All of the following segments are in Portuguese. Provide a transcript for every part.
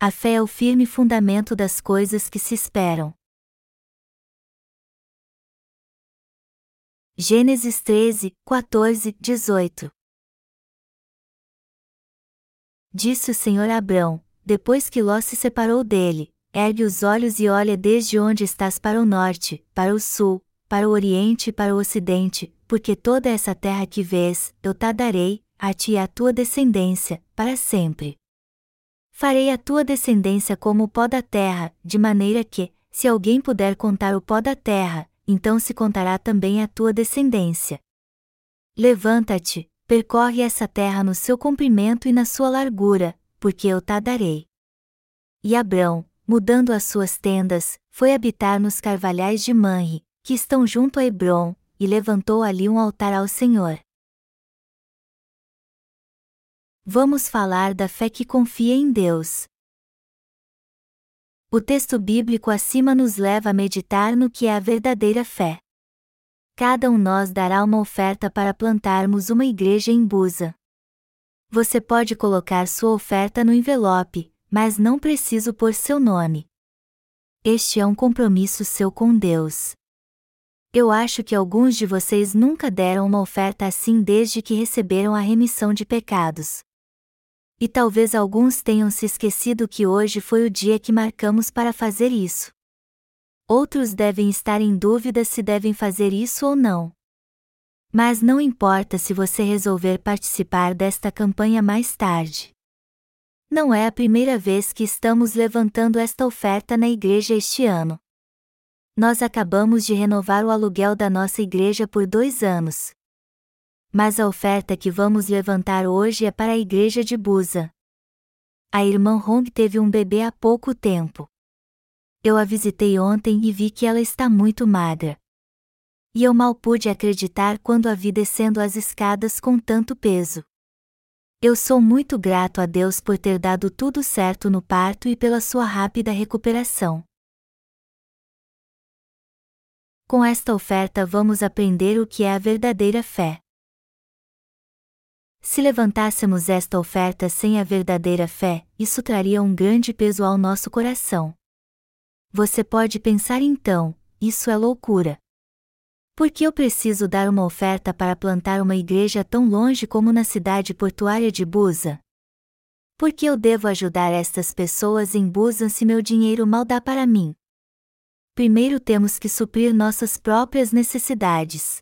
A fé é o firme fundamento das coisas que se esperam. Gênesis 13, 14, 18 Disse o Senhor a Abrão, depois que Ló se separou dele: Ergue os olhos e olha desde onde estás para o norte, para o sul, para o oriente e para o ocidente, porque toda essa terra que vês, eu te darei, a ti e à tua descendência, para sempre. Farei a tua descendência como o pó da terra, de maneira que, se alguém puder contar o pó da terra, então se contará também a tua descendência. Levanta-te, percorre essa terra no seu comprimento e na sua largura, porque eu te darei. E Abrão, mudando as suas tendas, foi habitar nos carvalhais de Manre, que estão junto a Hebron, e levantou ali um altar ao Senhor. Vamos falar da fé que confia em Deus. O texto bíblico acima nos leva a meditar no que é a verdadeira fé. Cada um nós dará uma oferta para plantarmos uma igreja em Busa. Você pode colocar sua oferta no envelope, mas não preciso pôr seu nome. Este é um compromisso seu com Deus. Eu acho que alguns de vocês nunca deram uma oferta assim desde que receberam a remissão de pecados. E talvez alguns tenham se esquecido que hoje foi o dia que marcamos para fazer isso. Outros devem estar em dúvida se devem fazer isso ou não. Mas não importa se você resolver participar desta campanha mais tarde. Não é a primeira vez que estamos levantando esta oferta na igreja este ano. Nós acabamos de renovar o aluguel da nossa igreja por dois anos mas a oferta que vamos levantar hoje é para a igreja de Busa. A irmã Hong teve um bebê há pouco tempo. Eu a visitei ontem e vi que ela está muito magra. E eu mal pude acreditar quando a vi descendo as escadas com tanto peso. Eu sou muito grato a Deus por ter dado tudo certo no parto e pela sua rápida recuperação. Com esta oferta vamos aprender o que é a verdadeira fé. Se levantássemos esta oferta sem a verdadeira fé, isso traria um grande peso ao nosso coração. Você pode pensar então, isso é loucura. Por que eu preciso dar uma oferta para plantar uma igreja tão longe como na cidade portuária de Busa? Por que eu devo ajudar estas pessoas em Busan se meu dinheiro mal dá para mim? Primeiro temos que suprir nossas próprias necessidades.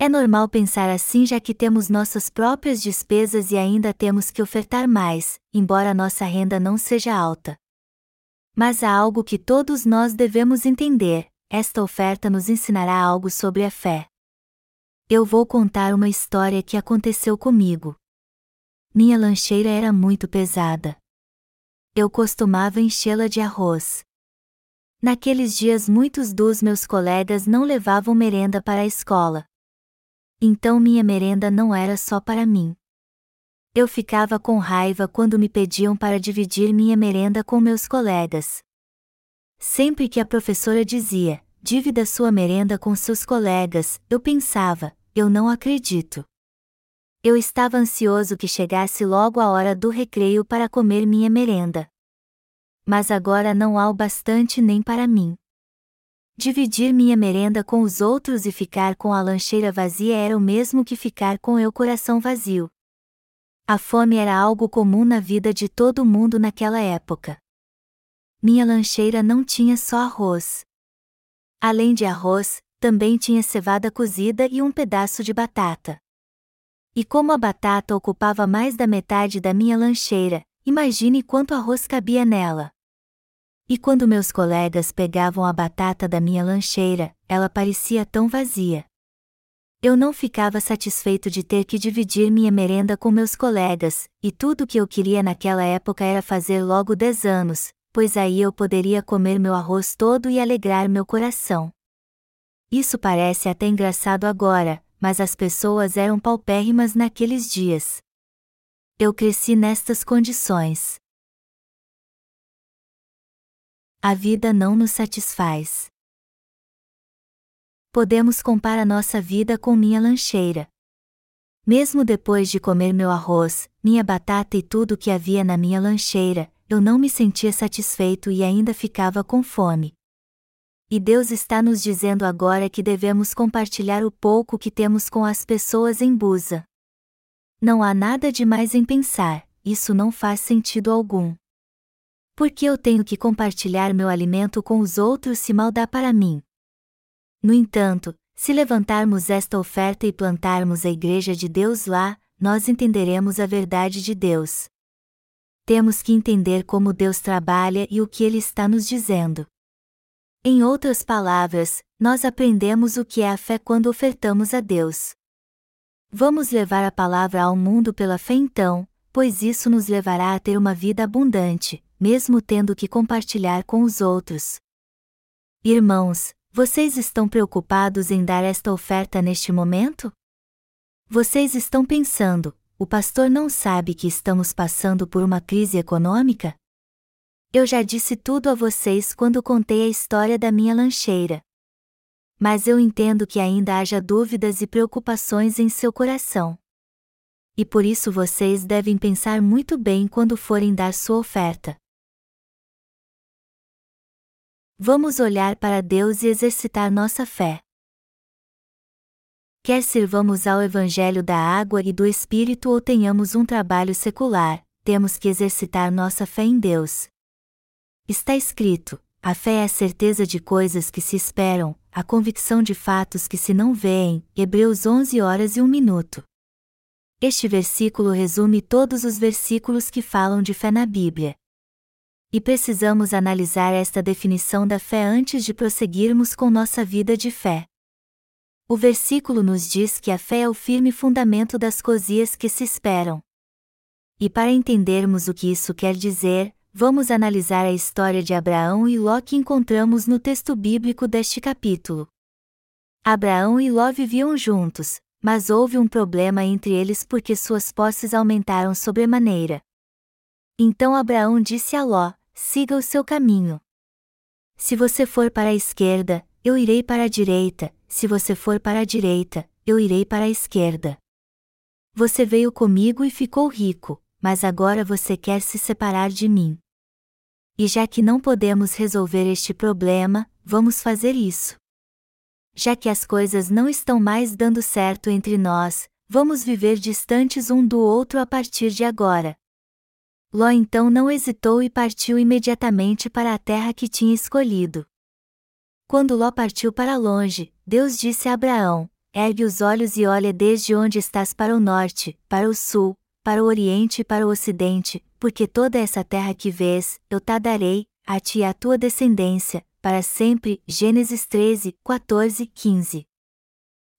É normal pensar assim já que temos nossas próprias despesas e ainda temos que ofertar mais, embora nossa renda não seja alta. Mas há algo que todos nós devemos entender: esta oferta nos ensinará algo sobre a fé. Eu vou contar uma história que aconteceu comigo. Minha lancheira era muito pesada. Eu costumava enchê-la de arroz. Naqueles dias, muitos dos meus colegas não levavam merenda para a escola. Então minha merenda não era só para mim. Eu ficava com raiva quando me pediam para dividir minha merenda com meus colegas. Sempre que a professora dizia, divida sua merenda com seus colegas, eu pensava, eu não acredito. Eu estava ansioso que chegasse logo a hora do recreio para comer minha merenda. Mas agora não há o bastante nem para mim. Dividir minha merenda com os outros e ficar com a lancheira vazia era o mesmo que ficar com eu coração vazio. A fome era algo comum na vida de todo mundo naquela época. Minha lancheira não tinha só arroz. Além de arroz, também tinha cevada cozida e um pedaço de batata. E como a batata ocupava mais da metade da minha lancheira, imagine quanto arroz cabia nela. E quando meus colegas pegavam a batata da minha lancheira, ela parecia tão vazia. Eu não ficava satisfeito de ter que dividir minha merenda com meus colegas, e tudo o que eu queria naquela época era fazer logo 10 anos, pois aí eu poderia comer meu arroz todo e alegrar meu coração. Isso parece até engraçado agora, mas as pessoas eram paupérrimas naqueles dias. Eu cresci nestas condições. A vida não nos satisfaz. Podemos comparar nossa vida com minha lancheira. Mesmo depois de comer meu arroz, minha batata e tudo que havia na minha lancheira, eu não me sentia satisfeito e ainda ficava com fome. E Deus está nos dizendo agora que devemos compartilhar o pouco que temos com as pessoas em Busa. Não há nada de mais em pensar, isso não faz sentido algum. Por que eu tenho que compartilhar meu alimento com os outros se mal dá para mim? No entanto, se levantarmos esta oferta e plantarmos a Igreja de Deus lá, nós entenderemos a verdade de Deus. Temos que entender como Deus trabalha e o que Ele está nos dizendo. Em outras palavras, nós aprendemos o que é a fé quando ofertamos a Deus. Vamos levar a palavra ao mundo pela fé então, pois isso nos levará a ter uma vida abundante, mesmo tendo que compartilhar com os outros. Irmãos, vocês estão preocupados em dar esta oferta neste momento? Vocês estão pensando, o pastor não sabe que estamos passando por uma crise econômica? Eu já disse tudo a vocês quando contei a história da minha lancheira. Mas eu entendo que ainda haja dúvidas e preocupações em seu coração e por isso vocês devem pensar muito bem quando forem dar sua oferta. Vamos olhar para Deus e exercitar nossa fé. Quer sirvamos ao Evangelho da água e do Espírito ou tenhamos um trabalho secular, temos que exercitar nossa fé em Deus. Está escrito: a fé é a certeza de coisas que se esperam, a convicção de fatos que se não veem. Hebreus 11 horas e 1 minuto. Este versículo resume todos os versículos que falam de fé na Bíblia. E precisamos analisar esta definição da fé antes de prosseguirmos com nossa vida de fé. O versículo nos diz que a fé é o firme fundamento das coisias que se esperam. E para entendermos o que isso quer dizer, vamos analisar a história de Abraão e Ló que encontramos no texto bíblico deste capítulo. Abraão e Ló viviam juntos, mas houve um problema entre eles porque suas posses aumentaram sobremaneira. Então Abraão disse a Ló: Siga o seu caminho. Se você for para a esquerda, eu irei para a direita, se você for para a direita, eu irei para a esquerda. Você veio comigo e ficou rico, mas agora você quer se separar de mim. E já que não podemos resolver este problema, vamos fazer isso já que as coisas não estão mais dando certo entre nós, vamos viver distantes um do outro a partir de agora. Ló então não hesitou e partiu imediatamente para a terra que tinha escolhido. Quando Ló partiu para longe, Deus disse a Abraão: Ergue os olhos e olha desde onde estás para o norte, para o sul, para o oriente e para o ocidente, porque toda essa terra que vês, eu te darei, a ti e à tua descendência, para sempre. Gênesis 13, 14, 15.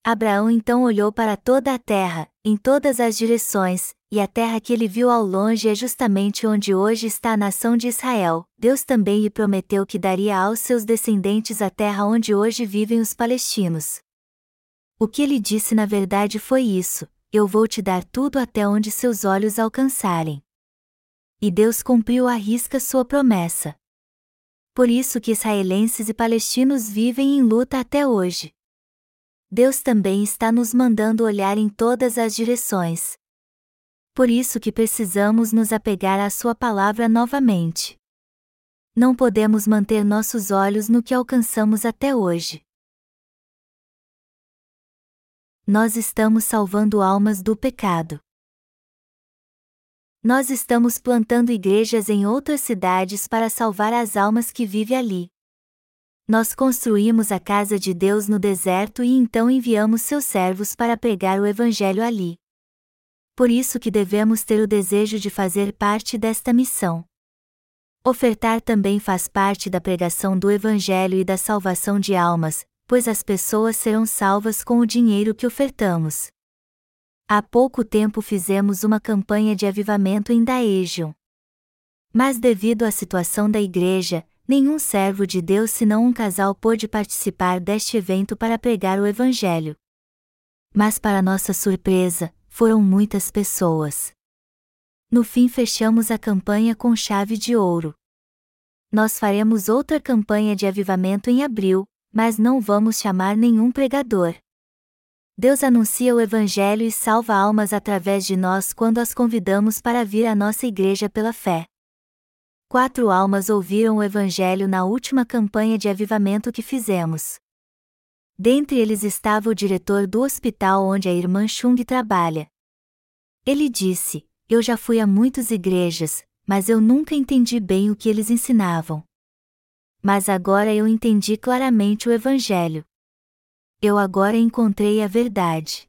Abraão então olhou para toda a terra, em todas as direções, e a terra que ele viu ao longe é justamente onde hoje está a nação de Israel. Deus também lhe prometeu que daria aos seus descendentes a terra onde hoje vivem os palestinos. O que ele disse na verdade foi isso: Eu vou te dar tudo até onde seus olhos alcançarem. E Deus cumpriu à risca sua promessa por isso que israelenses e palestinos vivem em luta até hoje. Deus também está nos mandando olhar em todas as direções. Por isso que precisamos nos apegar à Sua palavra novamente. Não podemos manter nossos olhos no que alcançamos até hoje. Nós estamos salvando almas do pecado. Nós estamos plantando igrejas em outras cidades para salvar as almas que vivem ali. Nós construímos a casa de Deus no deserto e então enviamos seus servos para pregar o evangelho ali. Por isso que devemos ter o desejo de fazer parte desta missão. Ofertar também faz parte da pregação do evangelho e da salvação de almas, pois as pessoas serão salvas com o dinheiro que ofertamos. Há pouco tempo fizemos uma campanha de avivamento em Daejeon. Mas devido à situação da igreja, nenhum servo de Deus senão um casal pôde participar deste evento para pregar o Evangelho. Mas para nossa surpresa, foram muitas pessoas. No fim fechamos a campanha com chave de ouro. Nós faremos outra campanha de avivamento em abril, mas não vamos chamar nenhum pregador. Deus anuncia o Evangelho e salva almas através de nós quando as convidamos para vir à nossa igreja pela fé. Quatro almas ouviram o Evangelho na última campanha de avivamento que fizemos. Dentre eles estava o diretor do hospital onde a irmã Chung trabalha. Ele disse: Eu já fui a muitas igrejas, mas eu nunca entendi bem o que eles ensinavam. Mas agora eu entendi claramente o Evangelho. Eu agora encontrei a verdade.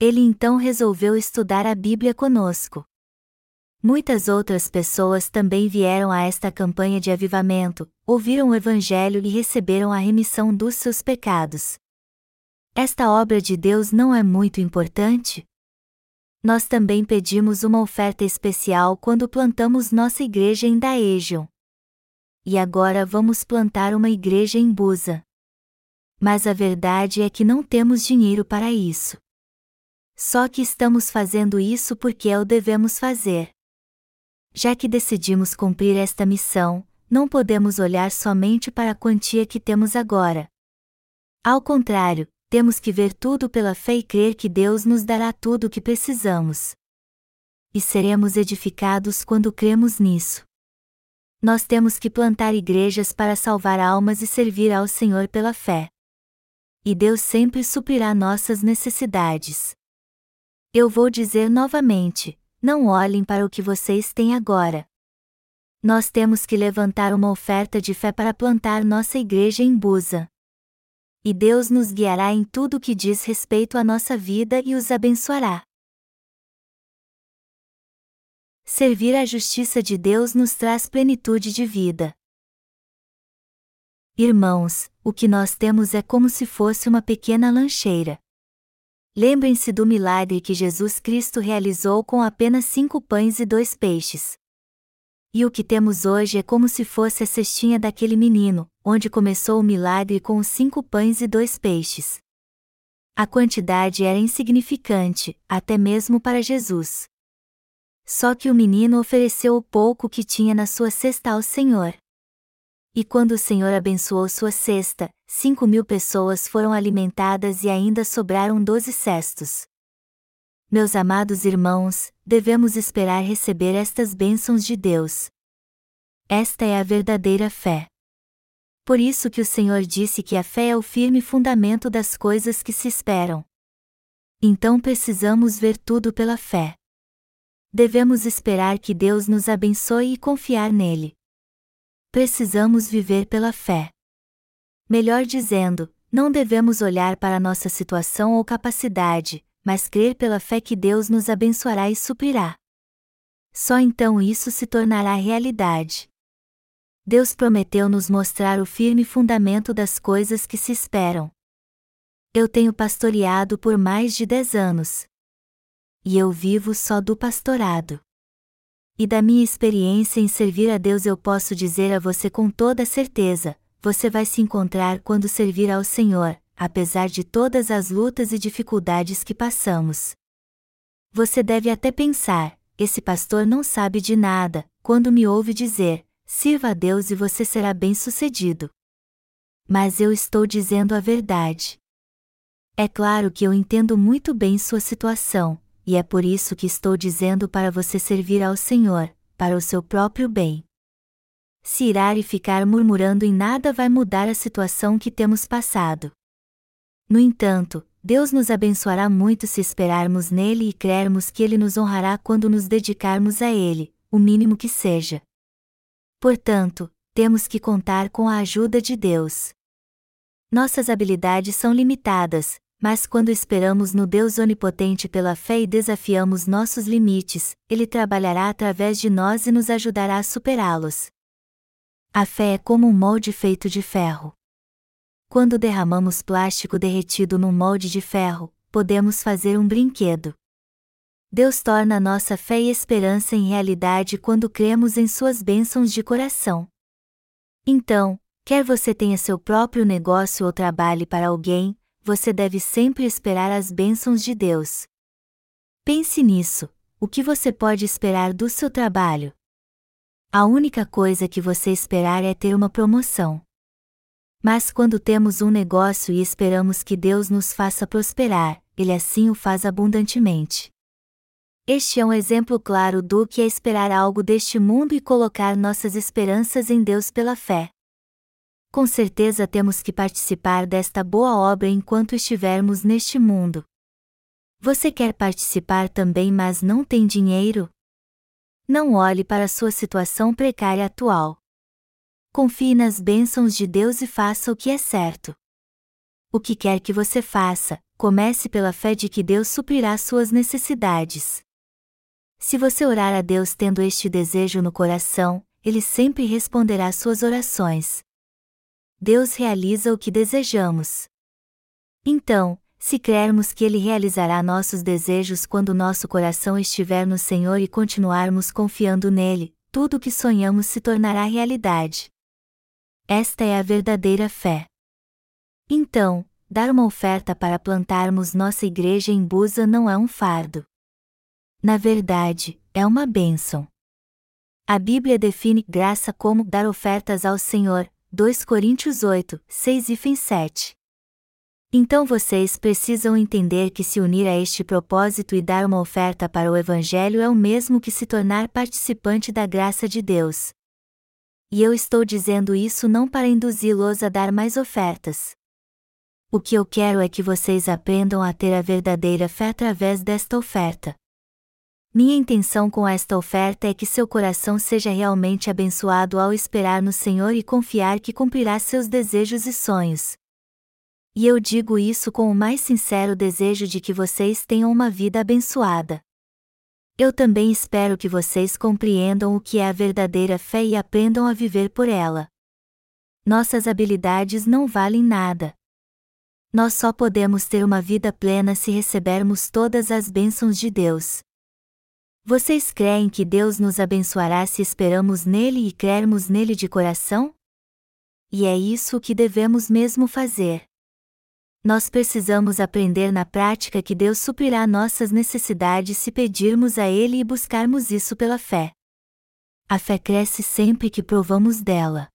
Ele então resolveu estudar a Bíblia conosco. Muitas outras pessoas também vieram a esta campanha de avivamento, ouviram o Evangelho e receberam a remissão dos seus pecados. Esta obra de Deus não é muito importante? Nós também pedimos uma oferta especial quando plantamos nossa igreja em Daejeon. E agora vamos plantar uma igreja em Busa. Mas a verdade é que não temos dinheiro para isso. Só que estamos fazendo isso porque é o devemos fazer. Já que decidimos cumprir esta missão, não podemos olhar somente para a quantia que temos agora. Ao contrário, temos que ver tudo pela fé e crer que Deus nos dará tudo o que precisamos. E seremos edificados quando cremos nisso. Nós temos que plantar igrejas para salvar almas e servir ao Senhor pela fé. E Deus sempre suprirá nossas necessidades. Eu vou dizer novamente: não olhem para o que vocês têm agora. Nós temos que levantar uma oferta de fé para plantar nossa igreja em Busa. E Deus nos guiará em tudo o que diz respeito à nossa vida e os abençoará. Servir à justiça de Deus nos traz plenitude de vida. Irmãos, o que nós temos é como se fosse uma pequena lancheira. Lembrem-se do milagre que Jesus Cristo realizou com apenas cinco pães e dois peixes. E o que temos hoje é como se fosse a cestinha daquele menino, onde começou o milagre com os cinco pães e dois peixes. A quantidade era insignificante, até mesmo para Jesus. Só que o menino ofereceu o pouco que tinha na sua cesta ao Senhor. E quando o Senhor abençoou sua cesta, cinco mil pessoas foram alimentadas e ainda sobraram doze cestos. Meus amados irmãos, devemos esperar receber estas bênçãos de Deus. Esta é a verdadeira fé. Por isso que o Senhor disse que a fé é o firme fundamento das coisas que se esperam. Então precisamos ver tudo pela fé. Devemos esperar que Deus nos abençoe e confiar nele. Precisamos viver pela fé. Melhor dizendo, não devemos olhar para nossa situação ou capacidade, mas crer pela fé que Deus nos abençoará e suprirá. Só então isso se tornará realidade. Deus prometeu nos mostrar o firme fundamento das coisas que se esperam. Eu tenho pastoreado por mais de dez anos. E eu vivo só do pastorado. E da minha experiência em servir a Deus eu posso dizer a você com toda certeza: você vai se encontrar quando servir ao Senhor, apesar de todas as lutas e dificuldades que passamos. Você deve até pensar: esse pastor não sabe de nada, quando me ouve dizer: sirva a Deus e você será bem-sucedido. Mas eu estou dizendo a verdade. É claro que eu entendo muito bem sua situação, e é por isso que estou dizendo para você servir ao Senhor, para o seu próprio bem. Se irar e ficar murmurando em nada vai mudar a situação que temos passado. No entanto, Deus nos abençoará muito se esperarmos nele e crermos que ele nos honrará quando nos dedicarmos a ele, o mínimo que seja. Portanto, temos que contar com a ajuda de Deus. Nossas habilidades são limitadas, mas quando esperamos no Deus onipotente pela fé e desafiamos nossos limites, Ele trabalhará através de nós e nos ajudará a superá-los. A fé é como um molde feito de ferro. Quando derramamos plástico derretido num molde de ferro, podemos fazer um brinquedo. Deus torna nossa fé e esperança em realidade quando cremos em Suas bênçãos de coração. Então, quer você tenha seu próprio negócio ou trabalhe para alguém, você deve sempre esperar as bênçãos de Deus. Pense nisso: o que você pode esperar do seu trabalho? A única coisa que você esperar é ter uma promoção. Mas quando temos um negócio e esperamos que Deus nos faça prosperar, Ele assim o faz abundantemente. Este é um exemplo claro do que é esperar algo deste mundo e colocar nossas esperanças em Deus pela fé. Com certeza temos que participar desta boa obra enquanto estivermos neste mundo. Você quer participar também, mas não tem dinheiro? Não olhe para sua situação precária atual. Confie nas bênçãos de Deus e faça o que é certo. O que quer que você faça, comece pela fé de que Deus suprirá suas necessidades. Se você orar a Deus tendo este desejo no coração, Ele sempre responderá suas orações. Deus realiza o que desejamos. Então, se crermos que Ele realizará nossos desejos quando nosso coração estiver no Senhor e continuarmos confiando nele, tudo o que sonhamos se tornará realidade. Esta é a verdadeira fé. Então, dar uma oferta para plantarmos nossa igreja em Busa não é um fardo na verdade, é uma bênção. A Bíblia define graça como dar ofertas ao Senhor, 2 Coríntios 8, 6 e 7. Então vocês precisam entender que se unir a este propósito e dar uma oferta para o Evangelho é o mesmo que se tornar participante da graça de Deus. E eu estou dizendo isso não para induzi-los a dar mais ofertas. O que eu quero é que vocês aprendam a ter a verdadeira fé através desta oferta. Minha intenção com esta oferta é que seu coração seja realmente abençoado ao esperar no Senhor e confiar que cumprirá seus desejos e sonhos. E eu digo isso com o mais sincero desejo de que vocês tenham uma vida abençoada. Eu também espero que vocês compreendam o que é a verdadeira fé e aprendam a viver por ela. Nossas habilidades não valem nada. Nós só podemos ter uma vida plena se recebermos todas as bênçãos de Deus. Vocês creem que Deus nos abençoará se esperamos nele e crermos nele de coração? E é isso que devemos mesmo fazer. Nós precisamos aprender na prática que Deus suprirá nossas necessidades se pedirmos a Ele e buscarmos isso pela fé. A fé cresce sempre que provamos dela.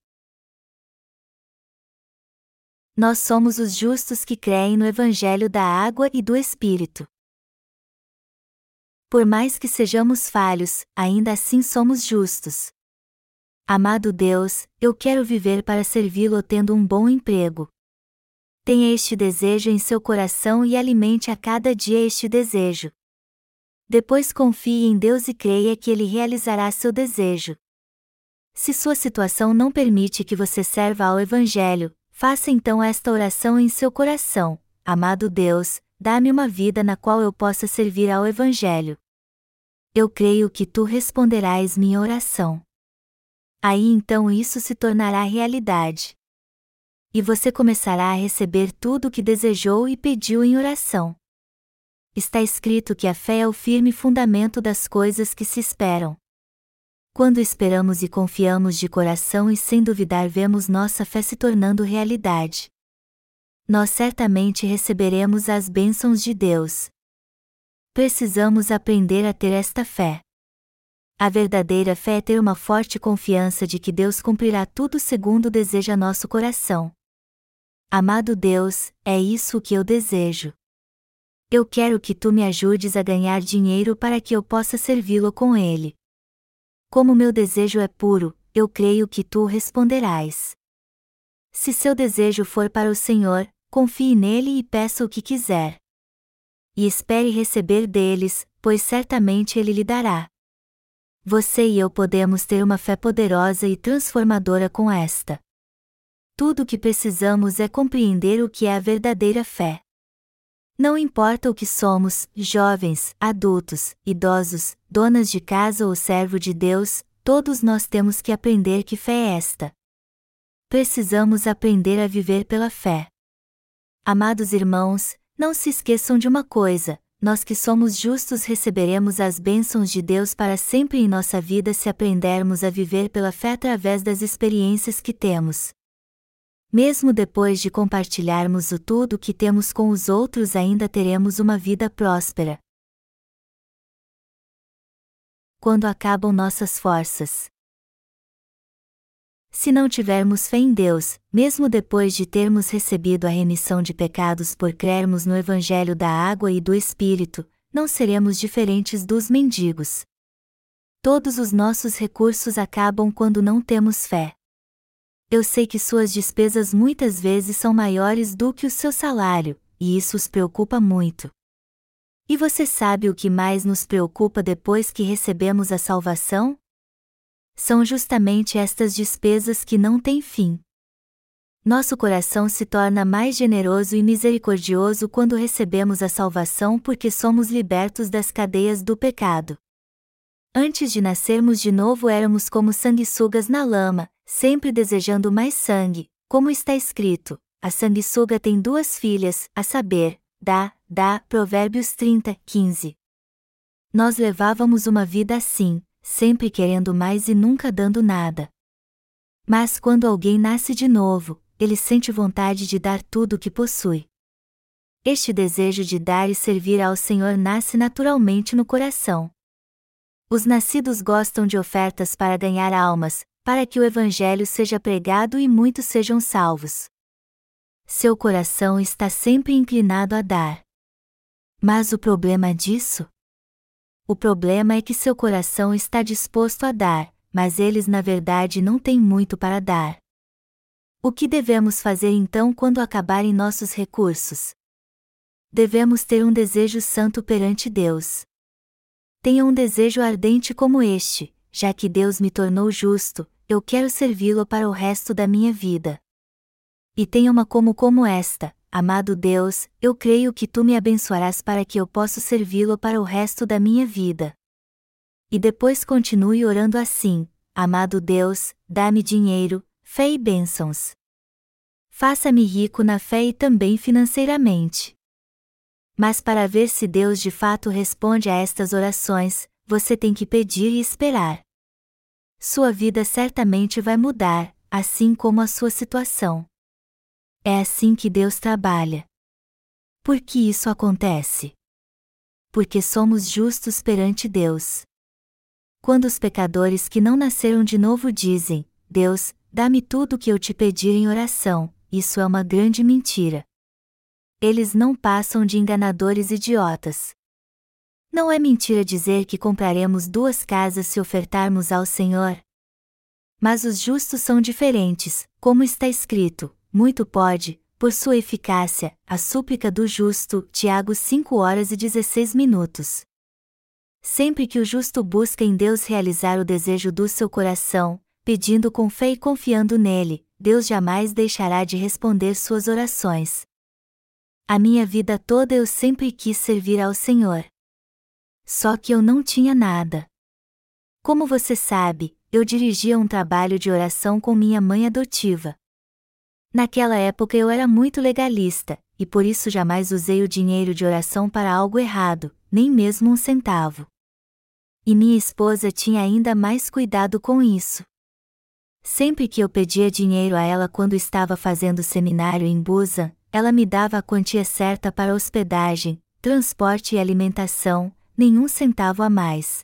Nós somos os justos que creem no Evangelho da Água e do Espírito. Por mais que sejamos falhos, ainda assim somos justos. Amado Deus, eu quero viver para servi-lo tendo um bom emprego. Tenha este desejo em seu coração e alimente a cada dia este desejo. Depois confie em Deus e creia que Ele realizará seu desejo. Se sua situação não permite que você serva ao Evangelho, faça então esta oração em seu coração: Amado Deus, dá-me uma vida na qual eu possa servir ao Evangelho. Eu creio que tu responderás minha oração. Aí então isso se tornará realidade. E você começará a receber tudo o que desejou e pediu em oração. Está escrito que a fé é o firme fundamento das coisas que se esperam. Quando esperamos e confiamos de coração e sem duvidar vemos nossa fé se tornando realidade nós certamente receberemos as bênçãos de Deus. Precisamos aprender a ter esta fé. A verdadeira fé é ter uma forte confiança de que Deus cumprirá tudo segundo deseja nosso coração. Amado Deus, é isso que eu desejo. Eu quero que tu me ajudes a ganhar dinheiro para que eu possa servi-lo com ele. Como meu desejo é puro, eu creio que tu responderás. Se seu desejo for para o Senhor, confie nele e peça o que quiser. E espere receber deles, pois certamente ele lhe dará. Você e eu podemos ter uma fé poderosa e transformadora com esta. Tudo o que precisamos é compreender o que é a verdadeira fé. Não importa o que somos, jovens, adultos, idosos, donas de casa ou servo de Deus, todos nós temos que aprender que fé é esta. Precisamos aprender a viver pela fé. Amados irmãos, não se esqueçam de uma coisa: nós que somos justos receberemos as bênçãos de Deus para sempre em nossa vida se aprendermos a viver pela fé através das experiências que temos. Mesmo depois de compartilharmos o tudo que temos com os outros, ainda teremos uma vida próspera. Quando acabam nossas forças. Se não tivermos fé em Deus, mesmo depois de termos recebido a remissão de pecados por crermos no Evangelho da água e do Espírito, não seremos diferentes dos mendigos. Todos os nossos recursos acabam quando não temos fé. Eu sei que suas despesas muitas vezes são maiores do que o seu salário, e isso os preocupa muito. E você sabe o que mais nos preocupa depois que recebemos a salvação? São justamente estas despesas que não têm fim. Nosso coração se torna mais generoso e misericordioso quando recebemos a salvação porque somos libertos das cadeias do pecado. Antes de nascermos de novo éramos como sanguessugas na lama, sempre desejando mais sangue, como está escrito: a sanguessuga tem duas filhas, a saber, dá, dá, Provérbios 30, 15. Nós levávamos uma vida assim, sempre querendo mais e nunca dando nada. Mas quando alguém nasce de novo, ele sente vontade de dar tudo o que possui. Este desejo de dar e servir ao Senhor nasce naturalmente no coração. Os nascidos gostam de ofertas para ganhar almas, para que o Evangelho seja pregado e muitos sejam salvos. Seu coração está sempre inclinado a dar. Mas o problema disso? O problema é que seu coração está disposto a dar, mas eles na verdade não têm muito para dar. O que devemos fazer então quando acabarem nossos recursos? Devemos ter um desejo santo perante Deus. Tenha um desejo ardente como este, já que Deus me tornou justo, eu quero servi-lo para o resto da minha vida. E tenha uma como como esta, amado Deus, eu creio que tu me abençoarás para que eu possa servi-lo para o resto da minha vida. E depois continue orando assim: Amado Deus, dá-me dinheiro, fé e bênçãos. Faça-me rico na fé e também financeiramente. Mas para ver se Deus de fato responde a estas orações, você tem que pedir e esperar. Sua vida certamente vai mudar, assim como a sua situação. É assim que Deus trabalha. Por que isso acontece? Porque somos justos perante Deus. Quando os pecadores que não nasceram de novo dizem: Deus, Dá-me tudo o que eu te pedir em oração, isso é uma grande mentira. Eles não passam de enganadores idiotas. Não é mentira dizer que compraremos duas casas se ofertarmos ao Senhor? Mas os justos são diferentes, como está escrito: muito pode, por sua eficácia, a súplica do justo. Tiago 5 horas e 16 minutos. Sempre que o justo busca em Deus realizar o desejo do seu coração, pedindo com fé e confiando nele, Deus jamais deixará de responder suas orações. A minha vida toda eu sempre quis servir ao Senhor. Só que eu não tinha nada. Como você sabe, eu dirigia um trabalho de oração com minha mãe adotiva. Naquela época eu era muito legalista, e por isso jamais usei o dinheiro de oração para algo errado, nem mesmo um centavo. E minha esposa tinha ainda mais cuidado com isso. Sempre que eu pedia dinheiro a ela quando estava fazendo seminário em Busa, ela me dava a quantia certa para hospedagem, transporte e alimentação, nenhum centavo a mais.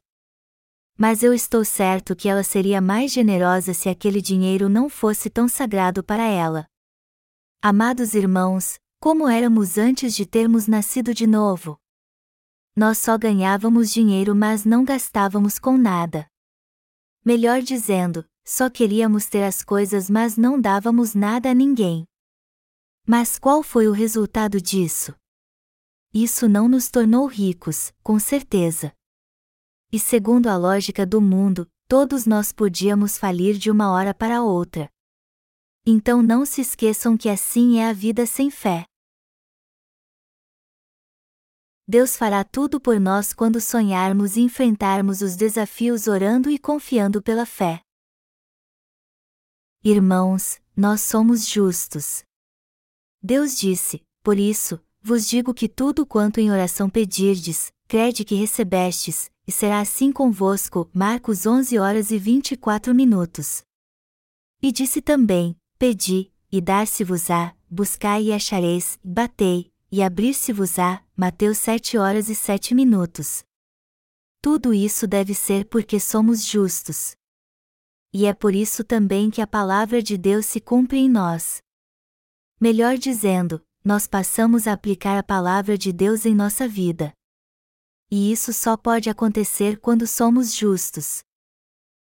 Mas eu estou certo que ela seria mais generosa se aquele dinheiro não fosse tão sagrado para ela. Amados irmãos, como éramos antes de termos nascido de novo? Nós só ganhávamos dinheiro, mas não gastávamos com nada. Melhor dizendo, só queríamos ter as coisas, mas não dávamos nada a ninguém. Mas qual foi o resultado disso? Isso não nos tornou ricos, com certeza. E segundo a lógica do mundo, todos nós podíamos falir de uma hora para outra. Então não se esqueçam que assim é a vida sem fé. Deus fará tudo por nós quando sonharmos e enfrentarmos os desafios orando e confiando pela fé. Irmãos, nós somos justos. Deus disse: Por isso, vos digo que tudo quanto em oração pedirdes, crede que recebestes, e será assim convosco. Marcos 11 horas e 24 minutos. E disse também: Pedi, e dar-se-vos-á, buscai e achareis, batei, e abrir-se-vos-á. Mateus 7 horas e 7 minutos. Tudo isso deve ser porque somos justos e é por isso também que a palavra de Deus se cumpre em nós. Melhor dizendo, nós passamos a aplicar a palavra de Deus em nossa vida. E isso só pode acontecer quando somos justos.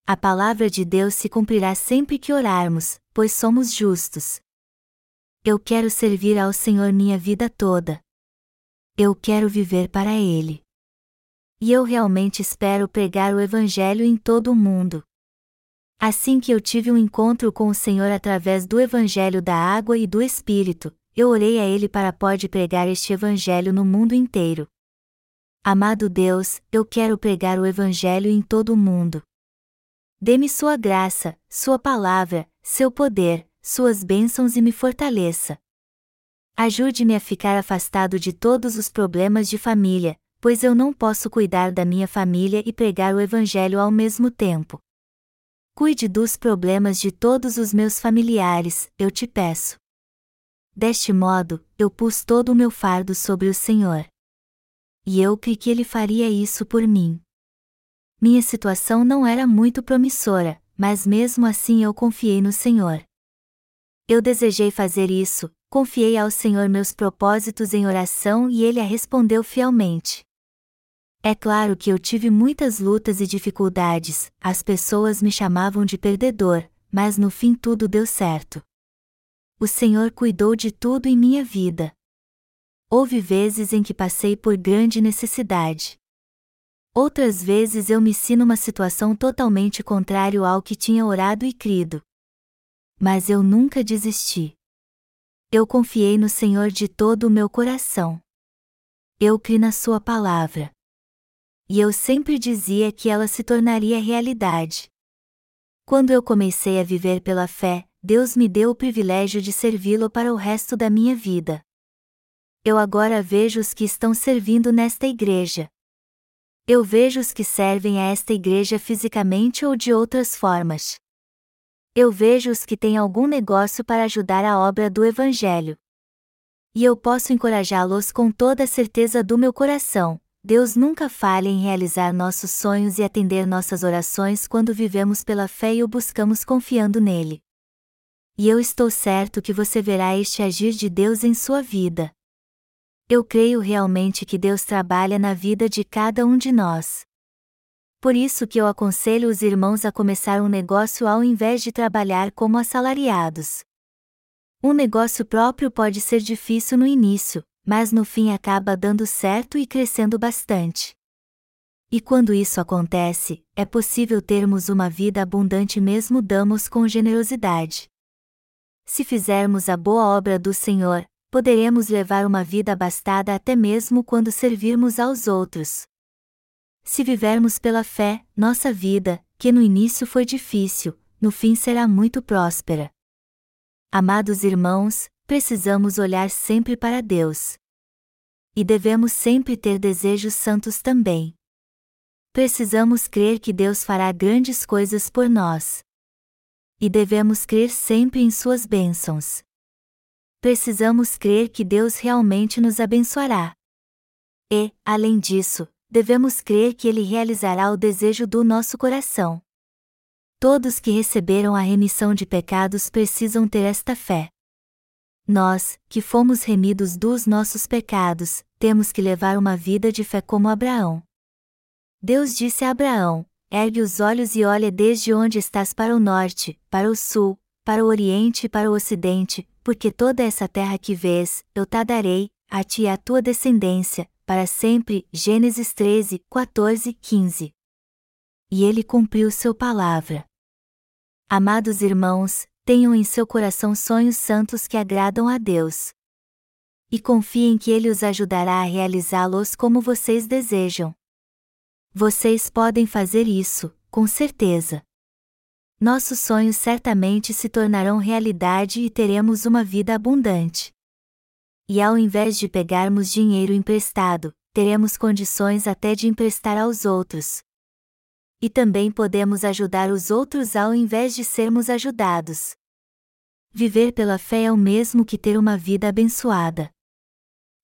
A palavra de Deus se cumprirá sempre que orarmos, pois somos justos. Eu quero servir ao Senhor minha vida toda. Eu quero viver para Ele. E eu realmente espero pregar o Evangelho em todo o mundo. Assim que eu tive um encontro com o Senhor através do Evangelho da água e do Espírito, eu orei a Ele para pode pregar este Evangelho no mundo inteiro. Amado Deus, eu quero pregar o Evangelho em todo o mundo. Dê-me Sua graça, Sua palavra, seu poder, suas bênçãos e me fortaleça. Ajude-me a ficar afastado de todos os problemas de família, pois eu não posso cuidar da minha família e pregar o Evangelho ao mesmo tempo. Cuide dos problemas de todos os meus familiares, eu te peço. Deste modo, eu pus todo o meu fardo sobre o Senhor. E eu creio que Ele faria isso por mim. Minha situação não era muito promissora, mas mesmo assim eu confiei no Senhor. Eu desejei fazer isso, confiei ao Senhor meus propósitos em oração e ele a respondeu fielmente. É claro que eu tive muitas lutas e dificuldades, as pessoas me chamavam de perdedor, mas no fim tudo deu certo. O Senhor cuidou de tudo em minha vida. Houve vezes em que passei por grande necessidade. Outras vezes eu me si numa situação totalmente contrária ao que tinha orado e crido mas eu nunca desisti. Eu confiei no Senhor de todo o meu coração. Eu criei na Sua palavra. E eu sempre dizia que ela se tornaria realidade. Quando eu comecei a viver pela fé, Deus me deu o privilégio de servi-lo para o resto da minha vida. Eu agora vejo os que estão servindo nesta igreja. Eu vejo os que servem a esta igreja fisicamente ou de outras formas. Eu vejo os que têm algum negócio para ajudar a obra do Evangelho. E eu posso encorajá-los com toda a certeza do meu coração. Deus nunca falha em realizar nossos sonhos e atender nossas orações quando vivemos pela fé e o buscamos confiando nele. E eu estou certo que você verá este agir de Deus em sua vida. Eu creio realmente que Deus trabalha na vida de cada um de nós. Por isso que eu aconselho os irmãos a começar um negócio ao invés de trabalhar como assalariados. Um negócio próprio pode ser difícil no início, mas no fim acaba dando certo e crescendo bastante. E quando isso acontece, é possível termos uma vida abundante mesmo damos com generosidade. Se fizermos a boa obra do Senhor, poderemos levar uma vida abastada até mesmo quando servirmos aos outros. Se vivermos pela fé, nossa vida, que no início foi difícil, no fim será muito próspera. Amados irmãos, precisamos olhar sempre para Deus. E devemos sempre ter desejos santos também. Precisamos crer que Deus fará grandes coisas por nós. E devemos crer sempre em Suas bênçãos. Precisamos crer que Deus realmente nos abençoará. E, além disso, devemos crer que Ele realizará o desejo do nosso coração. Todos que receberam a remissão de pecados precisam ter esta fé. Nós, que fomos remidos dos nossos pecados, temos que levar uma vida de fé como Abraão. Deus disse a Abraão: Ergue os olhos e olha desde onde estás para o norte, para o sul, para o oriente e para o ocidente, porque toda essa terra que vês, eu te darei, a ti e à tua descendência, para sempre. Gênesis 13, 14, 15. E ele cumpriu seu palavra. Amados irmãos, tenham em seu coração sonhos santos que agradam a Deus. E confiem que Ele os ajudará a realizá-los como vocês desejam. Vocês podem fazer isso, com certeza. Nossos sonhos certamente se tornarão realidade e teremos uma vida abundante e ao invés de pegarmos dinheiro emprestado, teremos condições até de emprestar aos outros. E também podemos ajudar os outros ao invés de sermos ajudados. Viver pela fé é o mesmo que ter uma vida abençoada.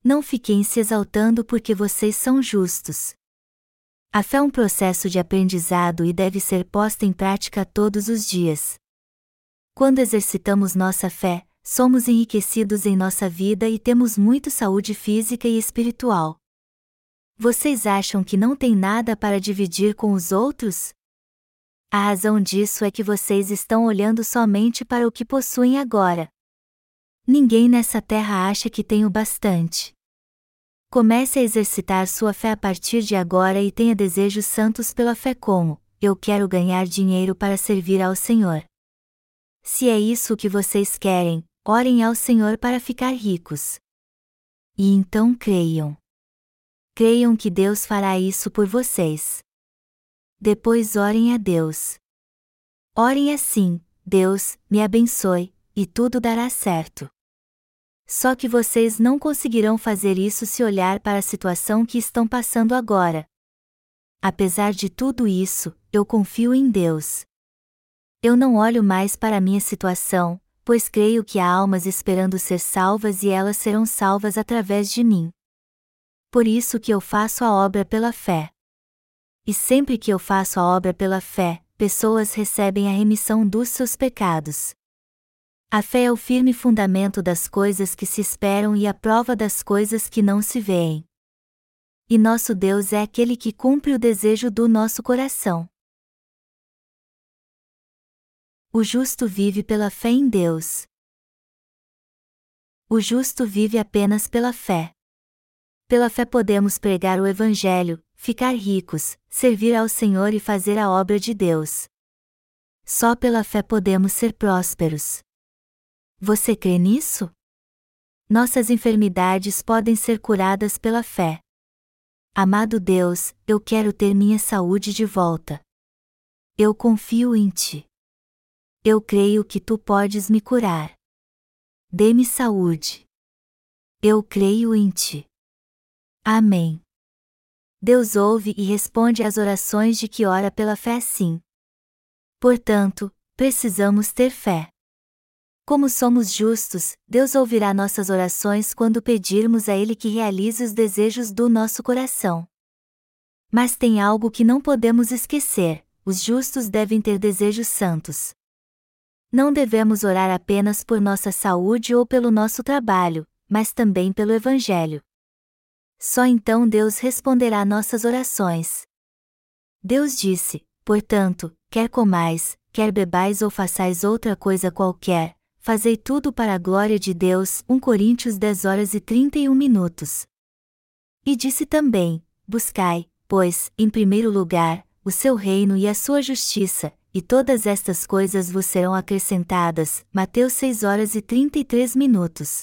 Não fiquem se exaltando porque vocês são justos. A fé é um processo de aprendizado e deve ser posta em prática todos os dias. Quando exercitamos nossa fé, somos enriquecidos em nossa vida e temos muito saúde física e espiritual. Vocês acham que não tem nada para dividir com os outros? A razão disso é que vocês estão olhando somente para o que possuem agora. Ninguém nessa terra acha que tem o bastante. Comece a exercitar sua fé a partir de agora e tenha desejos santos pela fé como: eu quero ganhar dinheiro para servir ao Senhor. Se é isso que vocês querem, orem ao Senhor para ficar ricos. E então creiam creiam que Deus fará isso por vocês. Depois orem a Deus. Orem assim: Deus, me abençoe, e tudo dará certo. Só que vocês não conseguirão fazer isso se olhar para a situação que estão passando agora. Apesar de tudo isso, eu confio em Deus. Eu não olho mais para a minha situação, pois creio que há almas esperando ser salvas e elas serão salvas através de mim por isso que eu faço a obra pela fé. E sempre que eu faço a obra pela fé, pessoas recebem a remissão dos seus pecados. A fé é o firme fundamento das coisas que se esperam e a prova das coisas que não se veem. E nosso Deus é aquele que cumpre o desejo do nosso coração. O justo vive pela fé em Deus. O justo vive apenas pela fé. Pela fé podemos pregar o Evangelho, ficar ricos, servir ao Senhor e fazer a obra de Deus. Só pela fé podemos ser prósperos. Você crê nisso? Nossas enfermidades podem ser curadas pela fé. Amado Deus, eu quero ter minha saúde de volta. Eu confio em Ti. Eu creio que Tu podes me curar. Dê-me saúde. Eu creio em Ti. Amém. Deus ouve e responde às orações de que ora pela fé sim. Portanto, precisamos ter fé. Como somos justos, Deus ouvirá nossas orações quando pedirmos a Ele que realize os desejos do nosso coração. Mas tem algo que não podemos esquecer: os justos devem ter desejos santos. Não devemos orar apenas por nossa saúde ou pelo nosso trabalho, mas também pelo Evangelho. Só então Deus responderá nossas orações. Deus disse: Portanto, quer comais, quer bebais ou façais outra coisa qualquer, fazei tudo para a glória de Deus. 1 Coríntios 10 horas e 31 minutos. E disse também: Buscai, pois, em primeiro lugar, o seu reino e a sua justiça, e todas estas coisas vos serão acrescentadas. Mateus 6 horas e 33 minutos.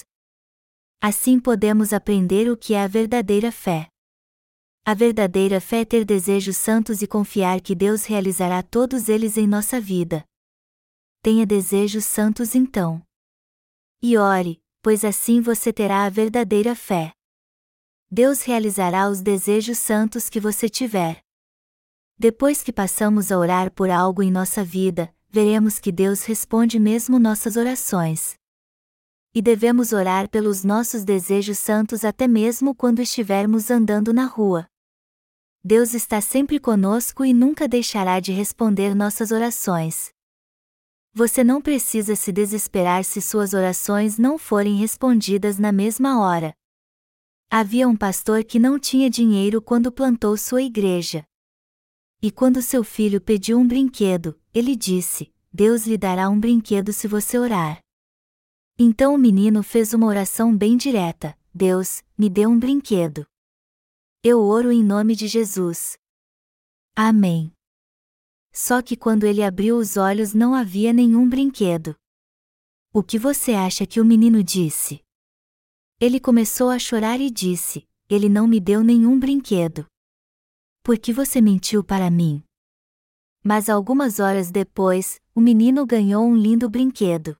Assim podemos aprender o que é a verdadeira fé. A verdadeira fé é ter desejos santos e confiar que Deus realizará todos eles em nossa vida. Tenha desejos santos então. E ore, pois assim você terá a verdadeira fé. Deus realizará os desejos santos que você tiver. Depois que passamos a orar por algo em nossa vida, veremos que Deus responde mesmo nossas orações e devemos orar pelos nossos desejos santos até mesmo quando estivermos andando na rua. Deus está sempre conosco e nunca deixará de responder nossas orações. Você não precisa se desesperar se suas orações não forem respondidas na mesma hora. Havia um pastor que não tinha dinheiro quando plantou sua igreja. E quando seu filho pediu um brinquedo, ele disse: Deus lhe dará um brinquedo se você orar. Então o menino fez uma oração bem direta: Deus, me dê um brinquedo. Eu oro em nome de Jesus. Amém. Só que quando ele abriu os olhos não havia nenhum brinquedo. O que você acha que o menino disse? Ele começou a chorar e disse: Ele não me deu nenhum brinquedo. Por que você mentiu para mim? Mas algumas horas depois, o menino ganhou um lindo brinquedo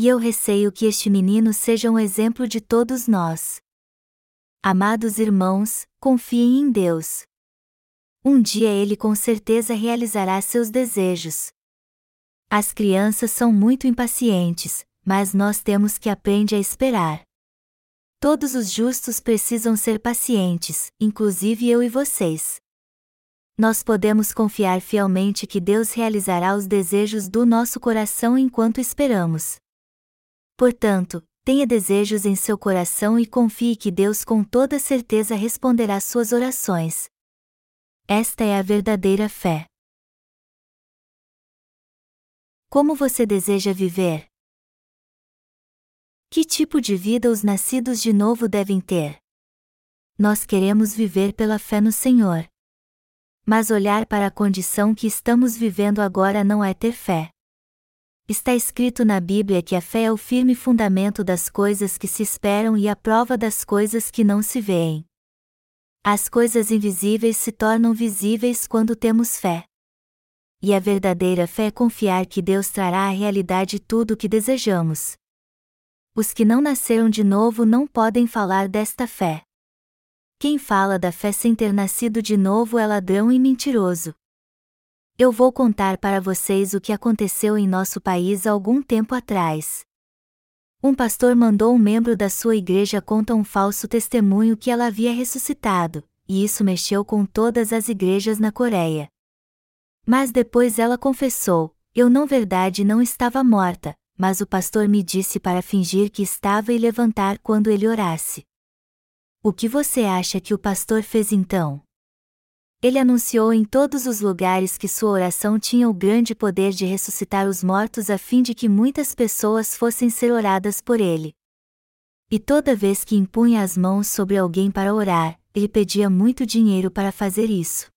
e eu receio que este menino seja um exemplo de todos nós. Amados irmãos, confiem em Deus. Um dia ele com certeza realizará seus desejos. As crianças são muito impacientes, mas nós temos que aprender a esperar. Todos os justos precisam ser pacientes, inclusive eu e vocês. Nós podemos confiar fielmente que Deus realizará os desejos do nosso coração enquanto esperamos. Portanto, tenha desejos em seu coração e confie que Deus com toda certeza responderá suas orações. Esta é a verdadeira fé. Como você deseja viver? Que tipo de vida os nascidos de novo devem ter? Nós queremos viver pela fé no Senhor. Mas olhar para a condição que estamos vivendo agora não é ter fé. Está escrito na Bíblia que a fé é o firme fundamento das coisas que se esperam e a prova das coisas que não se veem. As coisas invisíveis se tornam visíveis quando temos fé. E a verdadeira fé é confiar que Deus trará à realidade tudo o que desejamos. Os que não nasceram de novo não podem falar desta fé. Quem fala da fé sem ter nascido de novo é ladrão e mentiroso. Eu vou contar para vocês o que aconteceu em nosso país algum tempo atrás. Um pastor mandou um membro da sua igreja contar um falso testemunho que ela havia ressuscitado, e isso mexeu com todas as igrejas na Coreia. Mas depois ela confessou: Eu não verdade não estava morta, mas o pastor me disse para fingir que estava e levantar quando ele orasse. O que você acha que o pastor fez então? Ele anunciou em todos os lugares que sua oração tinha o grande poder de ressuscitar os mortos a fim de que muitas pessoas fossem ser oradas por ele. E toda vez que impunha as mãos sobre alguém para orar, ele pedia muito dinheiro para fazer isso.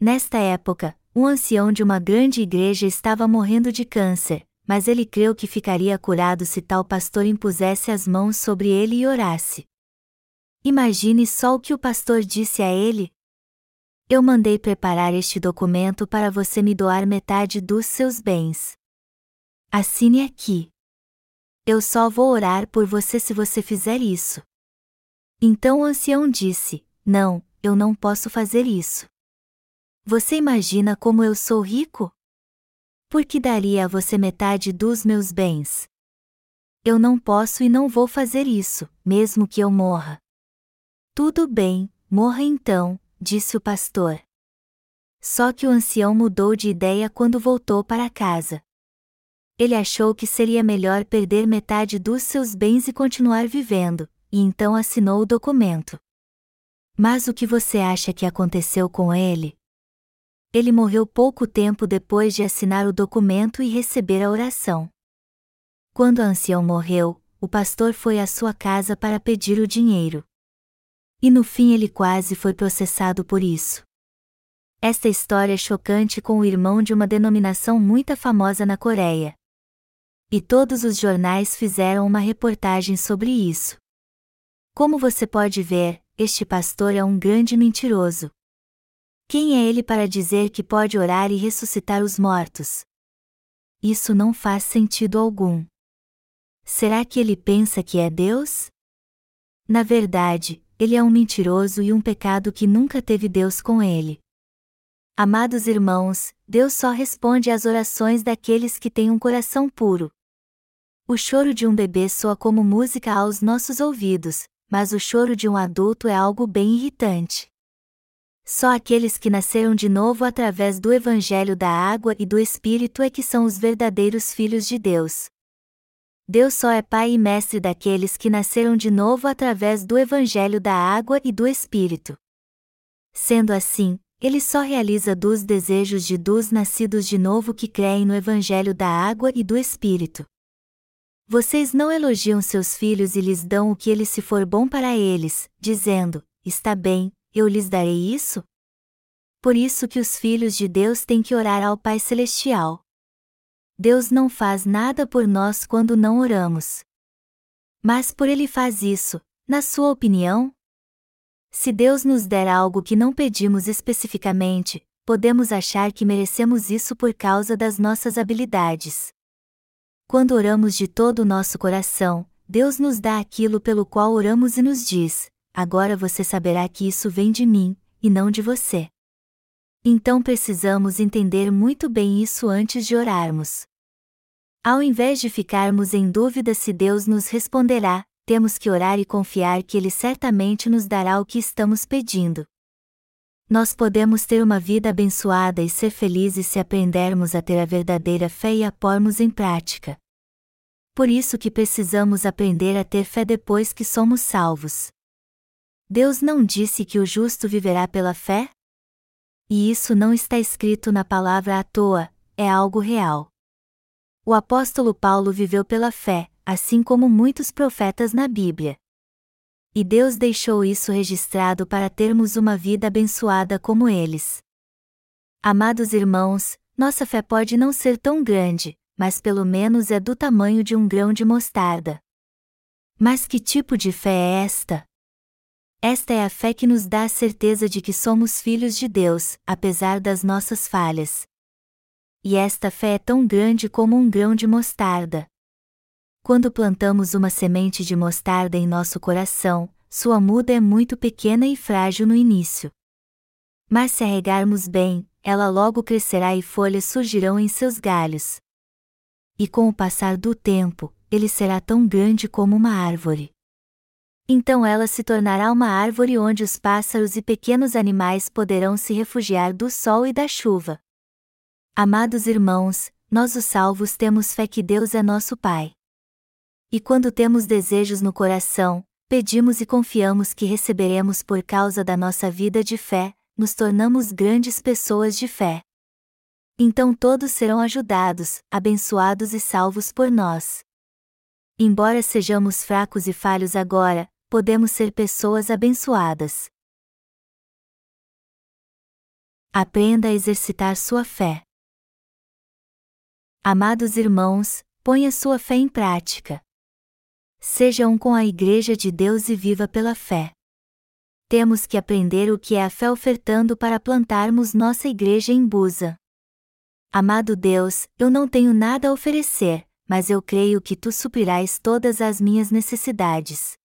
Nesta época, um ancião de uma grande igreja estava morrendo de câncer, mas ele creu que ficaria curado se tal pastor impusesse as mãos sobre ele e orasse. Imagine só o que o pastor disse a ele, eu mandei preparar este documento para você me doar metade dos seus bens. Assine aqui. Eu só vou orar por você se você fizer isso. Então o ancião disse: Não, eu não posso fazer isso. Você imagina como eu sou rico? Por que daria a você metade dos meus bens? Eu não posso e não vou fazer isso, mesmo que eu morra. Tudo bem, morra então, disse o pastor. Só que o ancião mudou de ideia quando voltou para casa. Ele achou que seria melhor perder metade dos seus bens e continuar vivendo, e então assinou o documento. Mas o que você acha que aconteceu com ele? Ele morreu pouco tempo depois de assinar o documento e receber a oração. Quando o ancião morreu, o pastor foi à sua casa para pedir o dinheiro. E no fim ele quase foi processado por isso. Esta história é chocante com o irmão de uma denominação muito famosa na Coreia. E todos os jornais fizeram uma reportagem sobre isso. Como você pode ver, este pastor é um grande mentiroso. Quem é ele para dizer que pode orar e ressuscitar os mortos? Isso não faz sentido algum. Será que ele pensa que é Deus? Na verdade, ele é um mentiroso e um pecado que nunca teve Deus com ele. Amados irmãos, Deus só responde às orações daqueles que têm um coração puro. O choro de um bebê soa como música aos nossos ouvidos, mas o choro de um adulto é algo bem irritante. Só aqueles que nasceram de novo através do Evangelho da Água e do Espírito é que são os verdadeiros filhos de Deus. Deus só é Pai e Mestre daqueles que nasceram de novo através do Evangelho da Água e do Espírito. Sendo assim, Ele só realiza dos desejos de dos nascidos de novo que creem no Evangelho da Água e do Espírito. Vocês não elogiam seus filhos e lhes dão o que ele se for bom para eles, dizendo: Está bem, eu lhes darei isso? Por isso que os filhos de Deus têm que orar ao Pai Celestial. Deus não faz nada por nós quando não oramos. Mas por Ele faz isso, na sua opinião? Se Deus nos der algo que não pedimos especificamente, podemos achar que merecemos isso por causa das nossas habilidades. Quando oramos de todo o nosso coração, Deus nos dá aquilo pelo qual oramos e nos diz: Agora você saberá que isso vem de mim, e não de você. Então precisamos entender muito bem isso antes de orarmos. Ao invés de ficarmos em dúvida se Deus nos responderá, temos que orar e confiar que Ele certamente nos dará o que estamos pedindo. Nós podemos ter uma vida abençoada e ser felizes se aprendermos a ter a verdadeira fé e a pormos em prática. Por isso que precisamos aprender a ter fé depois que somos salvos. Deus não disse que o justo viverá pela fé? E isso não está escrito na palavra à toa, é algo real. O apóstolo Paulo viveu pela fé, assim como muitos profetas na Bíblia. E Deus deixou isso registrado para termos uma vida abençoada como eles. Amados irmãos, nossa fé pode não ser tão grande, mas pelo menos é do tamanho de um grão de mostarda. Mas que tipo de fé é esta? Esta é a fé que nos dá a certeza de que somos filhos de Deus, apesar das nossas falhas. E esta fé é tão grande como um grão de mostarda. Quando plantamos uma semente de mostarda em nosso coração, sua muda é muito pequena e frágil no início. Mas se a regarmos bem, ela logo crescerá e folhas surgirão em seus galhos. E com o passar do tempo, ele será tão grande como uma árvore. Então ela se tornará uma árvore onde os pássaros e pequenos animais poderão se refugiar do sol e da chuva. Amados irmãos, nós os salvos temos fé que Deus é nosso Pai. E quando temos desejos no coração, pedimos e confiamos que receberemos por causa da nossa vida de fé, nos tornamos grandes pessoas de fé. Então todos serão ajudados, abençoados e salvos por nós. Embora sejamos fracos e falhos agora, podemos ser pessoas abençoadas. Aprenda a exercitar sua fé. Amados irmãos, ponha sua fé em prática. Seja um com a Igreja de Deus e viva pela fé. Temos que aprender o que é a fé ofertando para plantarmos nossa igreja em Busa. Amado Deus, eu não tenho nada a oferecer, mas eu creio que tu suprirás todas as minhas necessidades.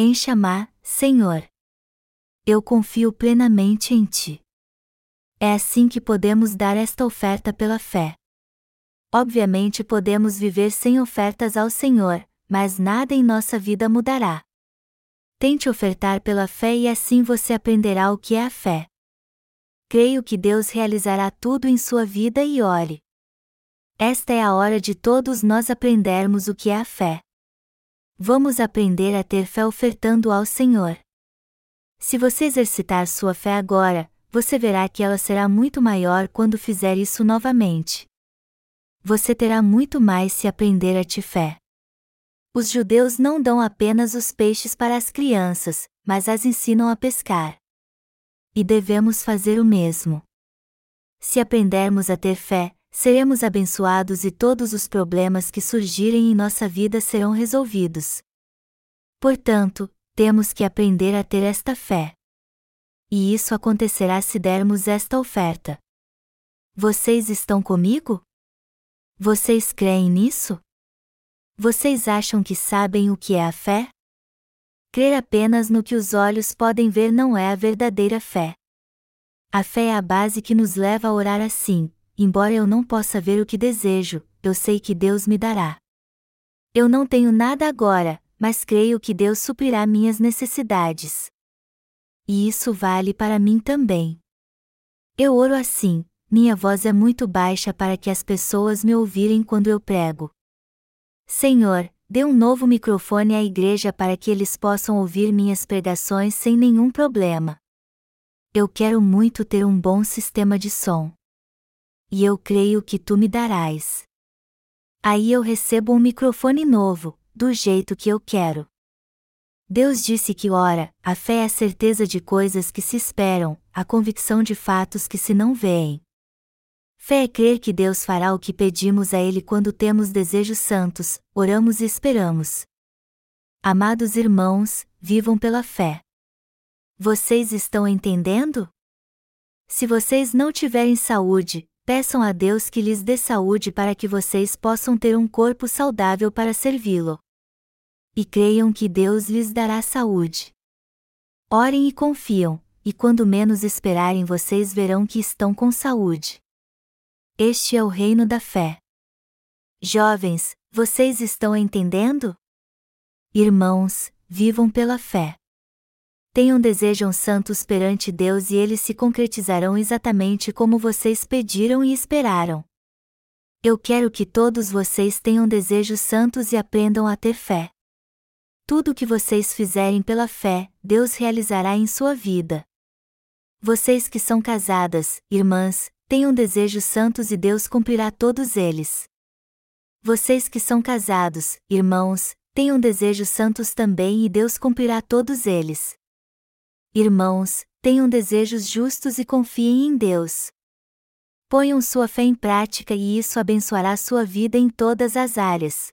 Enxamá, Senhor. Eu confio plenamente em Ti. É assim que podemos dar esta oferta pela fé. Obviamente podemos viver sem ofertas ao Senhor, mas nada em nossa vida mudará. Tente ofertar pela fé e assim você aprenderá o que é a fé. Creio que Deus realizará tudo em sua vida e ore. Esta é a hora de todos nós aprendermos o que é a fé. Vamos aprender a ter fé ofertando ao Senhor. Se você exercitar sua fé agora, você verá que ela será muito maior quando fizer isso novamente. Você terá muito mais se aprender a ter fé. Os judeus não dão apenas os peixes para as crianças, mas as ensinam a pescar. E devemos fazer o mesmo. Se aprendermos a ter fé, seremos abençoados e todos os problemas que surgirem em nossa vida serão resolvidos. Portanto, temos que aprender a ter esta fé. E isso acontecerá se dermos esta oferta. Vocês estão comigo? Vocês creem nisso? Vocês acham que sabem o que é a fé? Crer apenas no que os olhos podem ver não é a verdadeira fé. A fé é a base que nos leva a orar assim: embora eu não possa ver o que desejo, eu sei que Deus me dará. Eu não tenho nada agora, mas creio que Deus suprirá minhas necessidades. E isso vale para mim também. Eu oro assim, minha voz é muito baixa para que as pessoas me ouvirem quando eu prego. Senhor, dê um novo microfone à igreja para que eles possam ouvir minhas pregações sem nenhum problema. Eu quero muito ter um bom sistema de som e eu creio que tu me darás. Aí eu recebo um microfone novo, do jeito que eu quero. Deus disse que, ora, a fé é a certeza de coisas que se esperam, a convicção de fatos que se não veem. Fé é crer que Deus fará o que pedimos a Ele quando temos desejos santos, oramos e esperamos. Amados irmãos, vivam pela fé. Vocês estão entendendo? Se vocês não tiverem saúde, peçam a Deus que lhes dê saúde para que vocês possam ter um corpo saudável para servi-lo. E creiam que Deus lhes dará saúde. Orem e confiam, e quando menos esperarem vocês verão que estão com saúde. Este é o reino da fé. Jovens, vocês estão entendendo? Irmãos, vivam pela fé tenham desejos santos perante Deus e eles se concretizarão exatamente como vocês pediram e esperaram. Eu quero que todos vocês tenham desejos santos e aprendam a ter fé. Tudo o que vocês fizerem pela fé, Deus realizará em sua vida. Vocês que são casadas, irmãs, tenham desejos santos e Deus cumprirá todos eles. Vocês que são casados, irmãos, tenham desejos santos também e Deus cumprirá todos eles. Irmãos, tenham desejos justos e confiem em Deus. Ponham sua fé em prática e isso abençoará sua vida em todas as áreas.